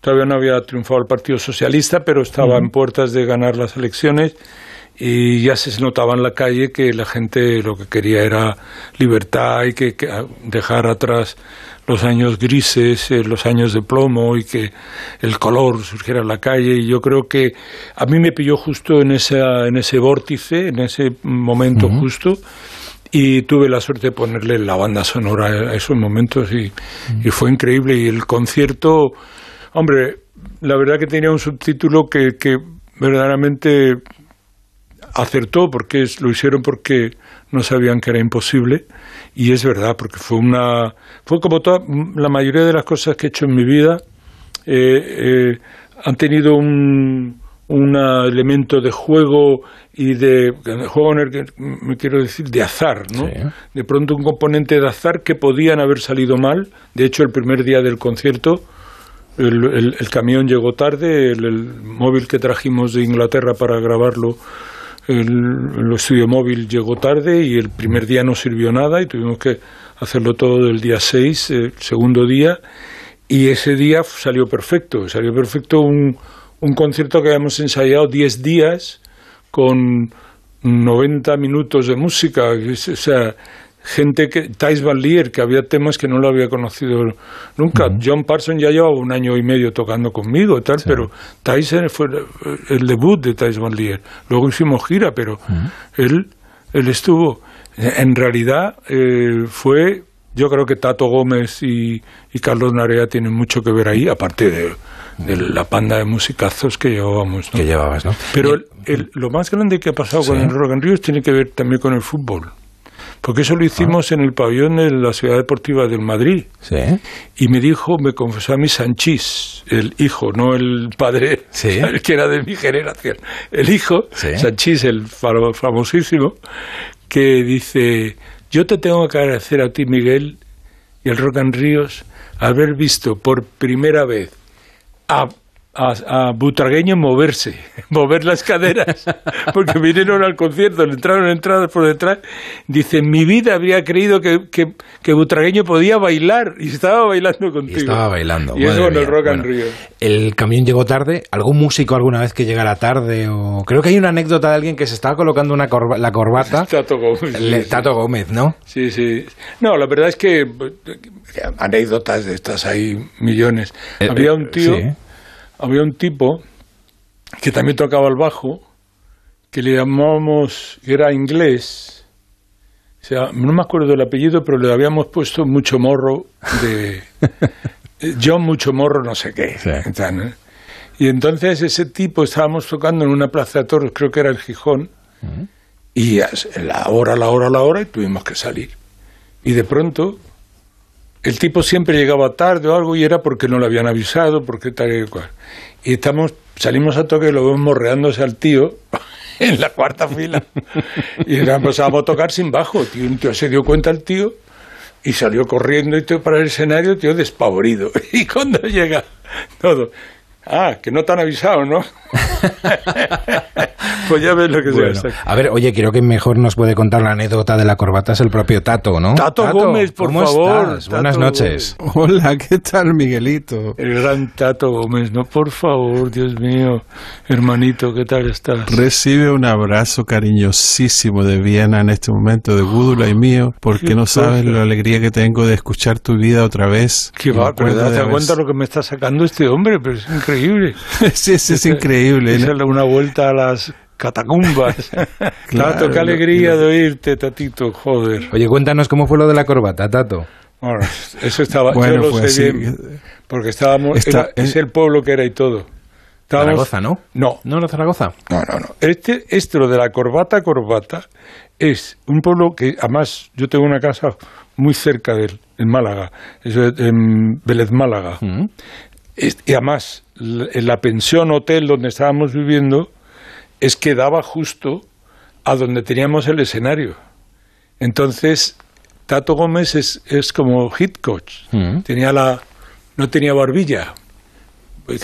todavía no había triunfado el Partido Socialista, pero estaba en puertas de ganar las elecciones y ya se notaba en la calle que la gente lo que quería era libertad y que, que dejar atrás los años grises, eh, los años de plomo y que el color surgiera en la calle. Y yo creo que a mí me pilló justo en, esa, en ese vórtice, en ese momento justo, y tuve la suerte de ponerle la banda sonora a esos momentos y, y fue increíble. Y el concierto, hombre, la verdad que tenía un subtítulo que, que verdaderamente acertó porque es- lo hicieron porque no sabían que era imposible y es verdad porque fue una fue como toda la mayoría de las cosas que he hecho en mi vida eh, eh, han tenido un un elemento de juego y de, de juego en el que me quiero decir de azar, ¿no? Sí. De pronto un componente de azar que podían haber salido mal. De hecho, el primer día del concierto el, el- el camión llegó tarde, el, el móvil que trajimos de Inglaterra para grabarlo, el, el estudio móvil llegó tarde y el primer día no sirvió nada y tuvimos que hacerlo todo del día 6, el segundo día, y ese día salió perfecto, salió perfecto un, un concierto que habíamos ensayado 10 días con 90 minutos de música, gente que, Thijs Van Leer, que había temas que no lo había conocido nunca. John Parsons ya llevaba un año y medio tocando conmigo, tal, pero Thijs fue el, debut de Thijs Van Leer. Luego hicimos gira, pero él, él estuvo. En realidad eh, fue yo creo que Tato Gómez y, y Carlos Narea tienen mucho que ver ahí, aparte de, de la panda de musicazos que llevábamos. ¿no? Que llevabas, ¿no? Pero el- el- lo más grande que ha pasado con el Rock and Ríos tiene que ver también con el fútbol. Porque eso lo hicimos en el pabellón de la Ciudad Deportiva del Madrid. Sí. Y me dijo, me confesó a mí Sanchís, el hijo, no el padre, Sí. que era de mi generación. El hijo, Sí. Sanchís, el famosísimo, que dice, yo te tengo que agradecer a ti, Miguel, y el Rock and Ríos, haber visto por primera vez a, a, a Butragueño moverse, mover las caderas, porque vinieron al concierto, le entraron entradas por detrás. Dice, en mi vida habría creído que, que, que Butragueño podía bailar, y estaba bailando Y contigo. estaba bailando. Y eso en el. Rock and Bueno, Rio. El camión llegó tarde. ¿Algún músico alguna vez que llegara tarde? o Creo que hay una anécdota de alguien que se estaba colocando una corba- la corbata. Tato Gómez. Le- sí, Tato Gómez, ¿no? Sí, sí. No, la verdad es que eh, anécdotas de estas hay millones. Eh, había eh, un tío, sí. Había un tipo que también tocaba el bajo, que le llamábamos, que era inglés. O sea, no me acuerdo del apellido, pero le habíamos puesto mucho morro de eh, John mucho morro no sé qué. Y entonces ese tipo estábamos tocando en una plaza de toros, creo que era el Gijón, y a la hora, la hora, la hora, y tuvimos que salir. Y de pronto, el tipo siempre llegaba tarde o algo, y era porque no le habían avisado, porque tal y cual. Y estamos, salimos a toque y lo vemos morreándose al tío en la cuarta fila. Y empezábamos a tocar sin bajo. Tío, un tío se dio cuenta el tío y salió corriendo y todo para el escenario, tío, despavorido. Y cuando llega todo, ah, que no te han avisado, ¿no? pues ya ves lo que Bueno, se a ver, oye, creo que mejor nos puede contar la anécdota de la corbata es el propio Tato, ¿no? Tato Gómez, por ¿cómo favor, estás? Tato Buenas noches. Hola, ¿qué tal, Miguelito? El gran Tato Gómez, no, por favor, Dios mío, hermanito, ¿qué tal estás? Recibe un abrazo cariñosísimo de Viena en este momento, de Gúdula y mío, porque Qué no sabes la alegría que tengo de escuchar tu vida otra vez. Me va, pero date cuenta lo que me está sacando este hombre, pero es increíble. sí, sí, es increíble. Es darle una vuelta a las catacumbas. Claro, Tato, qué alegría lo- de oírte, Tatito, joder. Oye, cuéntanos cómo fue lo de la corbata, Tato. Bueno, eso estaba, Bueno, yo lo pues sé sí. bien, porque estábamos, Está- era- es el pueblo que era y todo. Estábamos- Zaragoza, ¿no? No, ¿No era Zaragoza? no, no, no. Este, este, lo de la corbata, corbata, es un pueblo que, además, yo tengo una casa muy cerca de él, en Málaga, eso es en Vélez Málaga. Mm. Es- y además, la pensión hotel donde estábamos viviendo, es que daba justo a donde teníamos el escenario. Entonces, Tato Gómez es, es como hit coach. Mm. Tenía la, no tenía barbilla.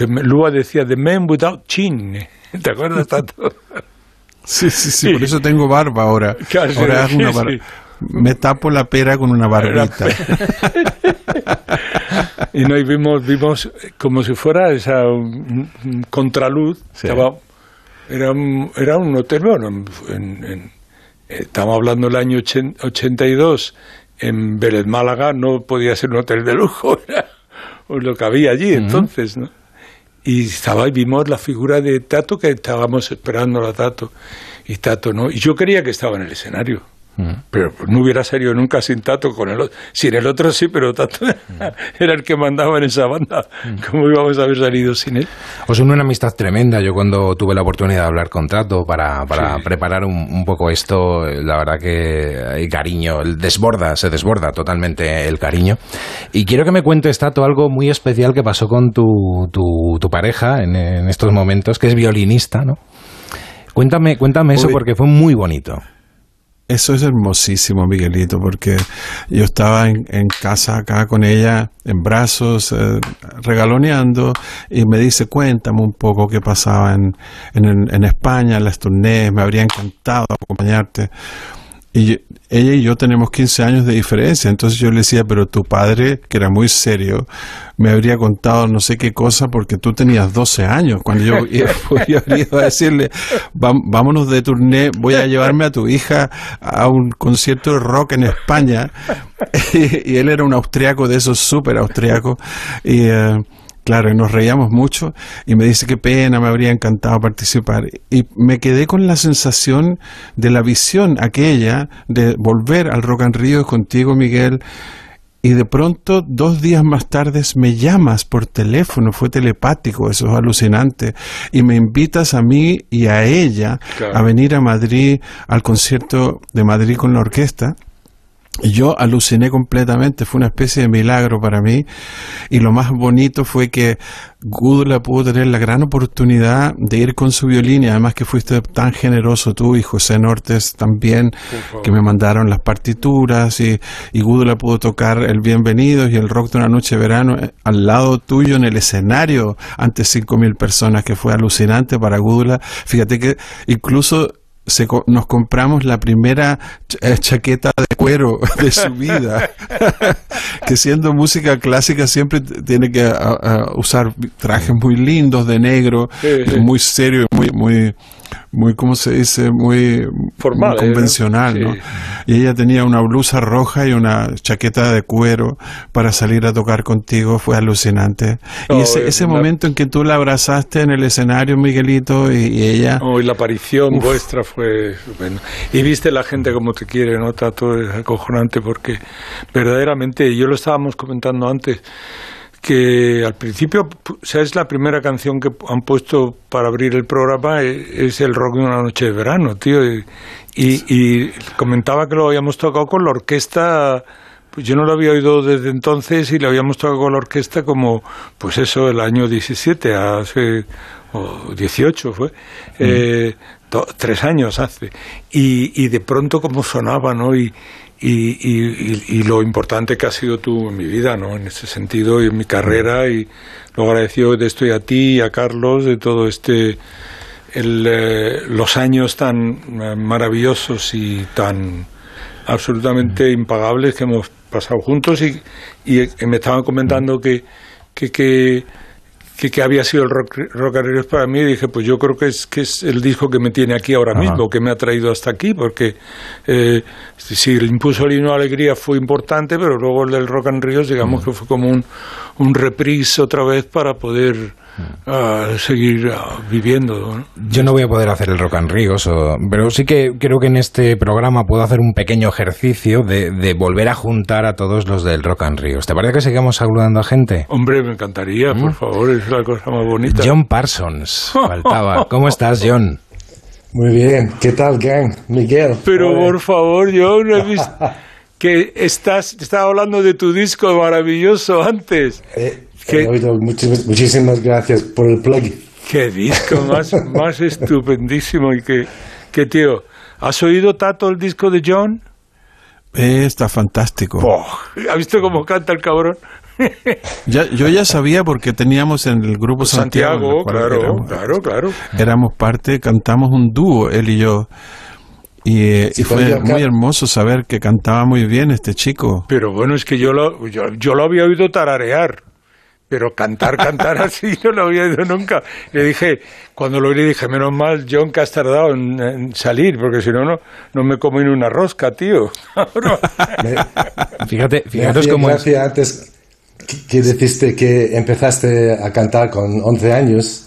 Me- Lua decía, the man without chin. ¿Te acuerdas, Tato? Sí, sí, sí, por eso tengo barba ahora. Sí, ahora hago una sí, bar- sí. Me tapo la pera con una barbita. y no, y vimos, vimos como si fuera esa contraluz. Sí. Estaba, era, un, era un hotel, bueno, en, en- eh, estamos hablando del año ochen- 82, en Vélez Málaga no podía ser un hotel de lujo, era lo que había allí entonces, ¿no? Y estaba y vimos la figura de Tato que estábamos esperando a Tato. Y Tato no. Y yo creía que estaba en el escenario. Pero no hubiera salido nunca sin Tato con el otro. Sin el otro sí, pero Tato era el que mandaba en esa banda. ¿Cómo íbamos a haber salido sin él? Os une una amistad tremenda. Yo cuando tuve la oportunidad de hablar con Tato para, para Sí. preparar un, un poco esto, la verdad que hay cariño, el desborda, se desborda totalmente el cariño. Y quiero que me cuentes, Tato, algo muy especial que pasó con tu, tu, tu pareja en, en estos momentos, que es violinista, ¿no? Cuéntame, cuéntame eso porque fue muy bonito. Eso es hermosísimo, Miguelito, porque yo estaba en, casa acá con ella, en brazos, eh, regaloneando, y me dice, cuéntame un poco qué pasaba en, en, en España, en las turnés, me habría encantado acompañarte. Y yo- ella y yo tenemos 15 años de diferencia, entonces yo le decía, pero tu padre, que era muy serio, me habría contado no sé qué cosa porque tú tenías 12 años. Cuando yo, yo habría ido a decirle, "Vam- vámonos de turné, voy a llevarme a tu hija a un concierto de rock en España. y, él era un austriaco de esos súper austriacos. Y... eh, Claro, y nos reíamos mucho y me dice qué pena, me habría encantado participar. Y me quedé con la sensación de la visión aquella de volver al Rock and Rio contigo, Miguel, y de pronto dos días más tarde me llamas por teléfono, fue telepático, eso es alucinante, y me invitas a mí y a ella a venir a Madrid al concierto de Madrid con la orquesta. Yo aluciné completamente, fue una especie de milagro para mí. Y lo más bonito fue que Gudula pudo tener la gran oportunidad de ir con su violín y además que fuiste tan generoso tú y José Nortes también, que me mandaron las partituras y, y Gudula pudo tocar el Bienvenidos y el Rock de una noche de verano eh, al lado tuyo en el escenario ante 5.000 personas, que fue alucinante para Gudula. Fíjate que incluso nos compramos la primera eh, chaqueta de cuero de su vida, que siendo música clásica siempre tiene que usar trajes muy lindos de negro, muy serio, muy muy muy, ¿cómo se dice? Muy, Formal, ¿eh? convencional, ¿no? Y ella tenía una blusa roja y una chaqueta de cuero para salir a tocar contigo, fue alucinante. y ese, ese momento en que tú la abrazaste en el escenario, Miguelito, y, ella... Oh, y la aparición vuestra fue bueno. Y viste la gente como te quiere, ¿no? Todo es acojonante porque verdaderamente, yo lo estábamos comentando antes, que al principio, ¿sabes? La primera canción que han puesto para abrir el programa e, es el rock de una noche de verano, tío. Y, y, comentaba que lo habíamos tocado con la orquesta, pues yo no lo había oído desde entonces y lo habíamos tocado con la orquesta como, pues eso, el año 17, hace, o 18 fue. Eh, tres años hace. Y, y de pronto como sonaba, ¿no? Y, y, lo importante que has sido tú en mi vida, ¿no? En ese sentido y en mi carrera y lo agradecido de esto y a ti y a Carlos de todo este el, eh, los años tan eh, maravillosos y tan absolutamente impagables que hemos pasado juntos y, y me estaban comentando que, que, que que, había sido el rock, rock para mí, dije, pues yo creo que es, que es el disco que me tiene aquí ahora mismo, que me ha traído hasta aquí, porque eh, si el impulso al himno alegría fue importante, pero luego el del Rock and Ríos, digamos que fue como un, un reprise otra vez para poder a seguir viviendo. Yo no voy a poder hacer el Rock and Ríos, pero sí que creo que en este programa puedo hacer un pequeño ejercicio de, volver a juntar a todos los del Rock and Ríos. ¿Te parece que sigamos saludando a gente? Hombre, me encantaría, por ¿Mm? favor, es la cosa más bonita. John Parsons, faltaba. ¿Cómo estás, John? Muy bien, ¿qué tal, gang? Miguel. Pero por favor, John, he visto que estás, estaba hablando de tu disco maravilloso antes. Eh, muchísimas, gracias por el plug. Qué disco más, más estupendísimo y que, tío. ¿Has oído Tato el disco de John? Eh, está fantástico. ¿Has visto cómo canta el cabrón? yo ya sabía porque teníamos en el grupo Santiago, claro, claro, claro. Éramos parte, cantamos un dúo, él y yo. Y, eh, fue muy hermoso saber que cantaba muy bien este chico. Pero bueno, es que yo lo, yo, yo lo había oído tararear. Pero cantar, cantar así no lo había oído nunca. Le dije, cuando lo oí, dije, menos mal, John, que has tardado en, salir, porque si no, no me como en una rosca, tío. fíjate, fíjate cómo es. antes que dijiste que empezaste a cantar con 11 años.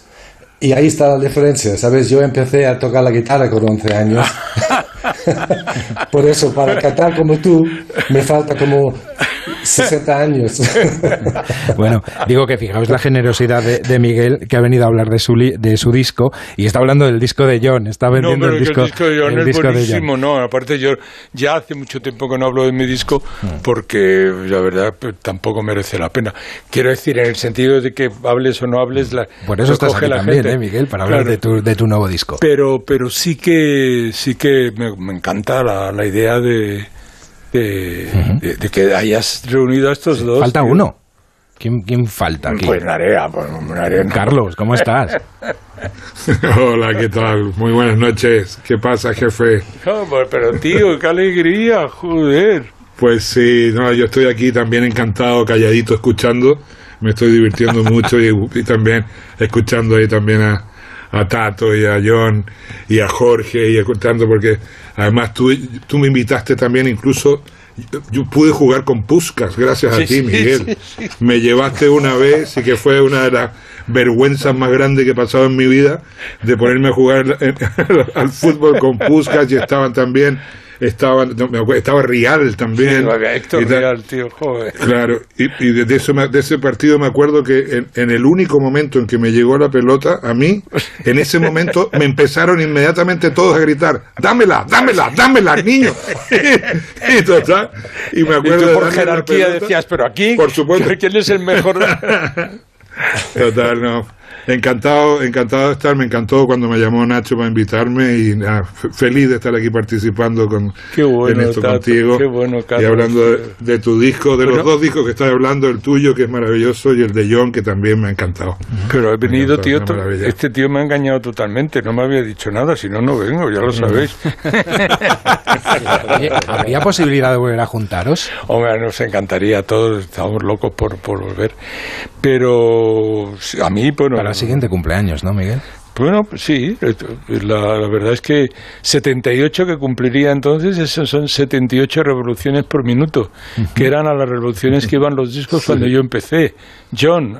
Y ahí está la diferencia, ¿sabes? Yo empecé a tocar la guitarra con 11 años. Por eso, para cantar como tú, me falta como 60 años. bueno, digo que fijaos la generosidad de, Miguel, que ha venido a hablar de su, de su disco, y está hablando del disco de John, está vendiendo el, disco, el disco de John. es buenísimo, no, aparte yo ya hace mucho tiempo que no hablo de mi disco, mm. porque la verdad pues, tampoco merece la pena. Quiero decir, en el sentido de que hables o no hables, la, Por eso estás aquí también, ¿eh, Miguel, para hablar de, tu, de tu nuevo disco. Pero, pero sí que, sí que me, encanta la, la idea de de, que hayas reunido a estos dos. Falta uno. ¿Quién, ¿Quién, falta aquí? Pues Narea, pues Narea Carlos, ¿cómo estás? Hola, ¿qué tal? Muy buenas noches. ¿Qué pasa, jefe? pero tío, qué alegría, joder. Pues sí, no, yo estoy aquí también encantado, calladito, escuchando. Me estoy divirtiendo mucho y, y también escuchando ahí también a, a Tato y a John y a Jorge y escuchando porque además tú, tú me invitaste también incluso yo pude jugar con Puscas gracias a ti Miguel. me llevaste una vez y que fue una de las vergüenzas más grandes que he pasado en mi vida, de ponerme a jugar eh, al fútbol con Puskas y estaban también estaba, no, me acuerdo, estaba Rial también. Sí, Héctor Y. Rial, tío, joder. Claro, y, y de, de eso de ese partido me acuerdo que en, en el único momento en que me llegó la pelota, a mí, en ese momento me empezaron inmediatamente todos a gritar, dámela, dámela, dámela, niño. y total, y me Y acuerdo tú de por la jerarquía pelota. decías, pero aquí, Por supuesto. ¿quién es el mejor? Total, no. Encantado, encantado de estar, me encantó cuando me llamó Nacho para invitarme y nada, feliz de estar aquí participando con, Qué bueno, en esto Tato, contigo qué bueno, y hablando de, de tu disco, de Bueno. los dos discos que estás hablando, el tuyo que es maravilloso y el de John que también me ha encantado. Pero he venido, encantó, tío, este tío me ha engañado totalmente, no me había dicho nada, si no, no vengo, ya lo sabéis. Oye, ¿habría posibilidad de volver a juntaros? Hombre, nos encantaría a todos, estamos locos por, por volver. Pero a mí, bueno. Para el siguiente cumpleaños, ¿no, Miguel? Bueno, pues sí, la, la verdad es que 78 que cumpliría entonces, esos son 78 revoluciones por minuto, que eran a las revoluciones que iban los discos cuando yo empecé. John,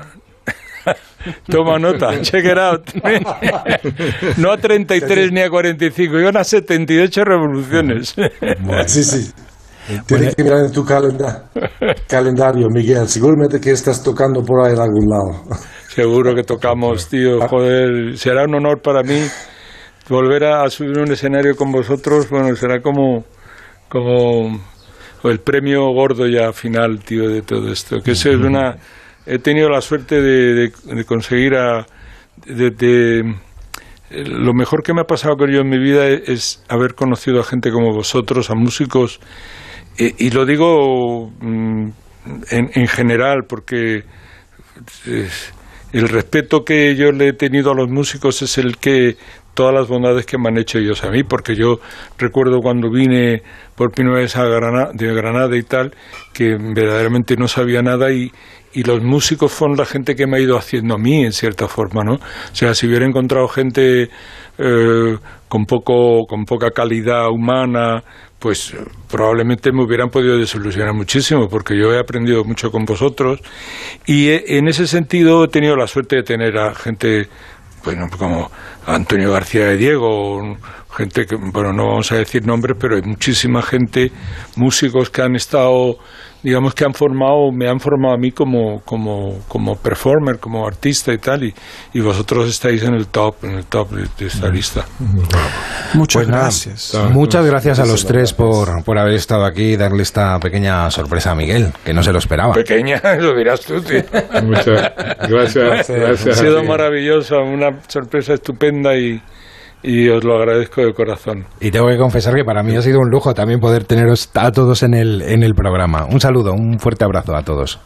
toma nota, check it out. no a 33 ni a 45, iban a 78 revoluciones. Sí, sí. Tienes que mirar en tu calenda- calendario, Miguel. Seguramente que estás tocando por ahí en algún lado. Seguro que tocamos, tío. Joder, será un honor para mí volver a, subir un escenario con vosotros. Bueno, será como, como el premio gordo ya final, tío, de todo esto. Que eso es una. He tenido la suerte de, de- de conseguir a. de- lo mejor que me ha pasado con yo en mi vida es, es haber conocido a gente como vosotros, a músicos, y, y lo digo mm, en, en general porque es- el respeto que yo le he tenido a los músicos es el que todas las bondades que me han hecho ellos a mí, porque yo recuerdo cuando vine por primera vez a Granada, de Granada y tal, que verdaderamente no sabía nada y, y los músicos fueron la gente que me ha ido haciendo a mí, en cierta forma, ¿no? O sea, si hubiera encontrado gente eh, con, poco, con poca calidad humana, pues eh, probablemente me hubieran podido desilusionar muchísimo, porque yo he aprendido mucho con vosotros y he- en ese sentido he tenido la suerte de tener a gente bueno, como Antonio García de Diego, gente que, bueno, no vamos a decir nombres, pero hay muchísima gente, músicos que han estado, digamos que han formado, me han formado a mí como, como, como performer, como artista y tal, y, y vosotros estáis en el top, en el top de, de esta lista. Muchas Pues nada, gracias. Muchas gracias a los tres por, por haber estado aquí y darle esta pequeña sorpresa a Miguel, que no se lo esperaba. Pequeña, lo dirás tú, tío. Muchas gracias, Ha gracias. a sido maravillosa, una sorpresa estupenda y, y os lo agradezco de corazón. Y tengo que confesar que para mí ha sido un lujo también poder teneros a todos en el, en el programa. Un saludo, un fuerte abrazo a todos.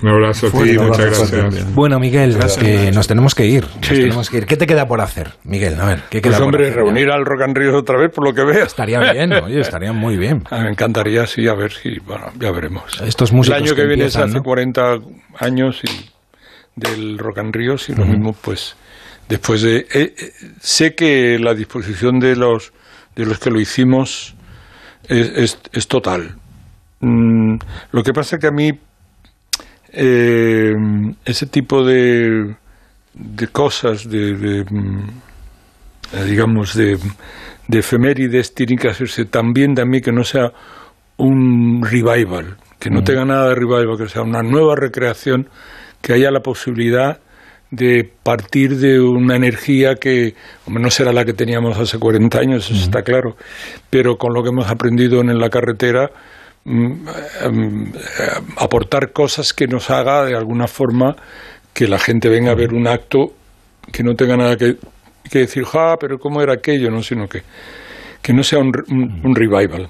Un abrazo a ti, muchas abrazo gracias. también. Bueno, Miguel, que nos tenemos que ir. Nos Sí. tenemos que ir. ¿Qué te queda por hacer, Miguel? A ver, ¿qué queda Pues por hombre, hacer? reunir al Rock and Ríos otra vez, por lo que veo. Estaría bien, oye, estaría muy bien. Ah, Me encantaría, sí, a ver si, bueno, ya veremos. Estos El músicos año que, que viene empiezan, es hace ¿no? 40 años y del Rock and Ríos y lo mismo, pues, después de... eh, eh, sé que la disposición de los, de los que lo hicimos es, es, es total. Mm, lo que pasa que a mí eh, ese tipo de, de cosas, de, de, mm, digamos, de, de efemérides tienen que hacerse también de mí que no sea un revival, que no tenga nada de revival, que sea una nueva recreación, que haya la posibilidad de partir de una energía que no será la que teníamos hace 40 años, eso está claro, pero con lo que hemos aprendido en la carretera, mm, em, eh, aportar cosas que nos haga de alguna forma que la gente venga a ver un acto que no tenga nada que, que decir, ja, pero ¿cómo era aquello? no sino que, que no sea un, re- un- un revival.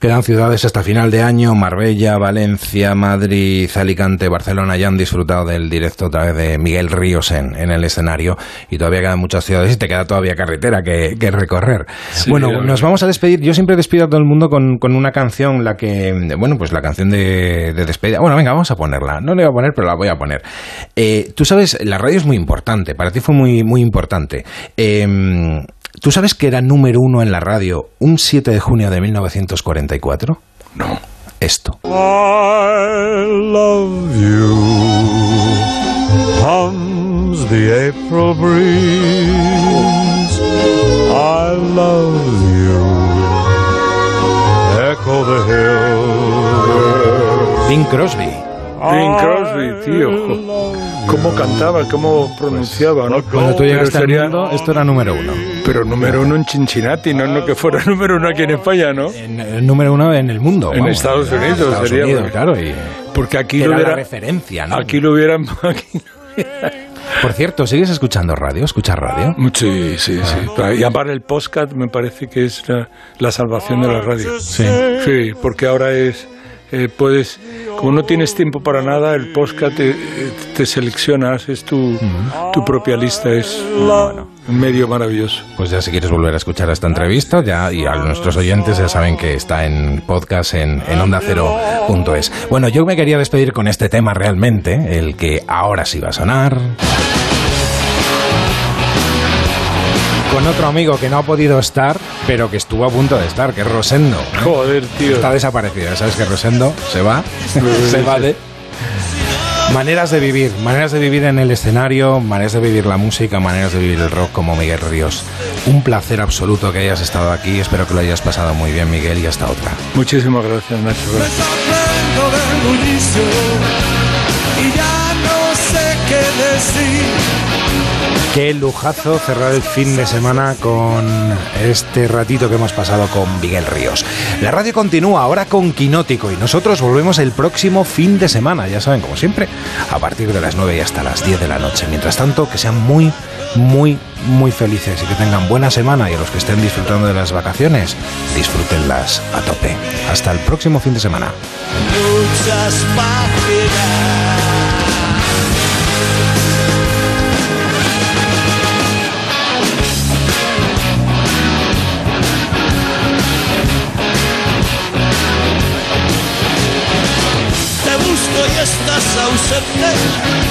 Quedan ciudades hasta final de año, Marbella, Valencia, Madrid, Alicante, Barcelona, ya han disfrutado del directo otra vez de Miguel Ríos en, en el escenario y todavía quedan muchas ciudades y te queda todavía carretera que, que recorrer. Sí, bueno, nos vamos a despedir. Yo siempre despido a todo el mundo con, con una canción, la que, bueno, pues la canción de, de despedida. Bueno, venga, vamos a ponerla. No la voy a poner, pero la voy a poner. Eh, Tú sabes, la radio es muy importante, para ti fue muy, muy importante. Eh, ¿Tú sabes que era número uno en la radio un 7 de junio de 1944? No. Esto. I love you. Hums the April breeze. I love you. Echo the hills. Bing Crosby. Bing Crosby, tío. Cómo cantaba, cómo pronunciaba, ¿no? Cuando tú llegaste sería- al mundo, esto era número uno. Pero número uno en Cincinnati, no, no que fuera número uno aquí en España, ¿no? En, número uno en el mundo. En Estados en Unidos Estados sería, Unidos, porque- claro. Y Porque aquí era lo la hubiera, referencia, ¿no? aquí lo hubieran, aquí- Por cierto, ¿sigues escuchando radio? ¿Escuchas radio? Sí, sí, sí. Y aparte el podcast me parece que es la, la salvación de la radio. Sí. Sí, porque ahora es... eh, puedes, como no tienes tiempo para nada, el podcast te, te seleccionas, es tu, tu propia lista, es bueno, un medio maravilloso. Pues ya si quieres volver a escuchar esta entrevista, ya y a nuestros oyentes ya saben que está en podcast en, en ondacero.es. Bueno, yo me quería despedir con este tema realmente, el que ahora sí va a sonar. Con otro amigo que no ha podido estar, pero que estuvo a punto de estar, que es Rosendo. ¿eh? Joder, tío. Está desaparecida, ¿sabes que Rosendo se va? se va de... Maneras de vivir, maneras de vivir en el escenario, maneras de vivir la música, maneras de vivir el rock como Miguel Ríos. Un placer absoluto que hayas estado aquí, espero que lo hayas pasado muy bien Miguel y hasta otra. Muchísimas gracias, Nacho. Gracias. Qué lujazo cerrar el fin de semana con este ratito que hemos pasado con Miguel Ríos. La radio continúa ahora con Quinótico y nosotros volvemos el próximo fin de semana, ya saben, como siempre, a partir de las 9 y hasta las 10 de la noche. Mientras tanto, que sean muy, muy, muy felices y que tengan buena semana y a los que estén disfrutando de las vacaciones, disfrútenlas a tope. Hasta el próximo fin de semana. Te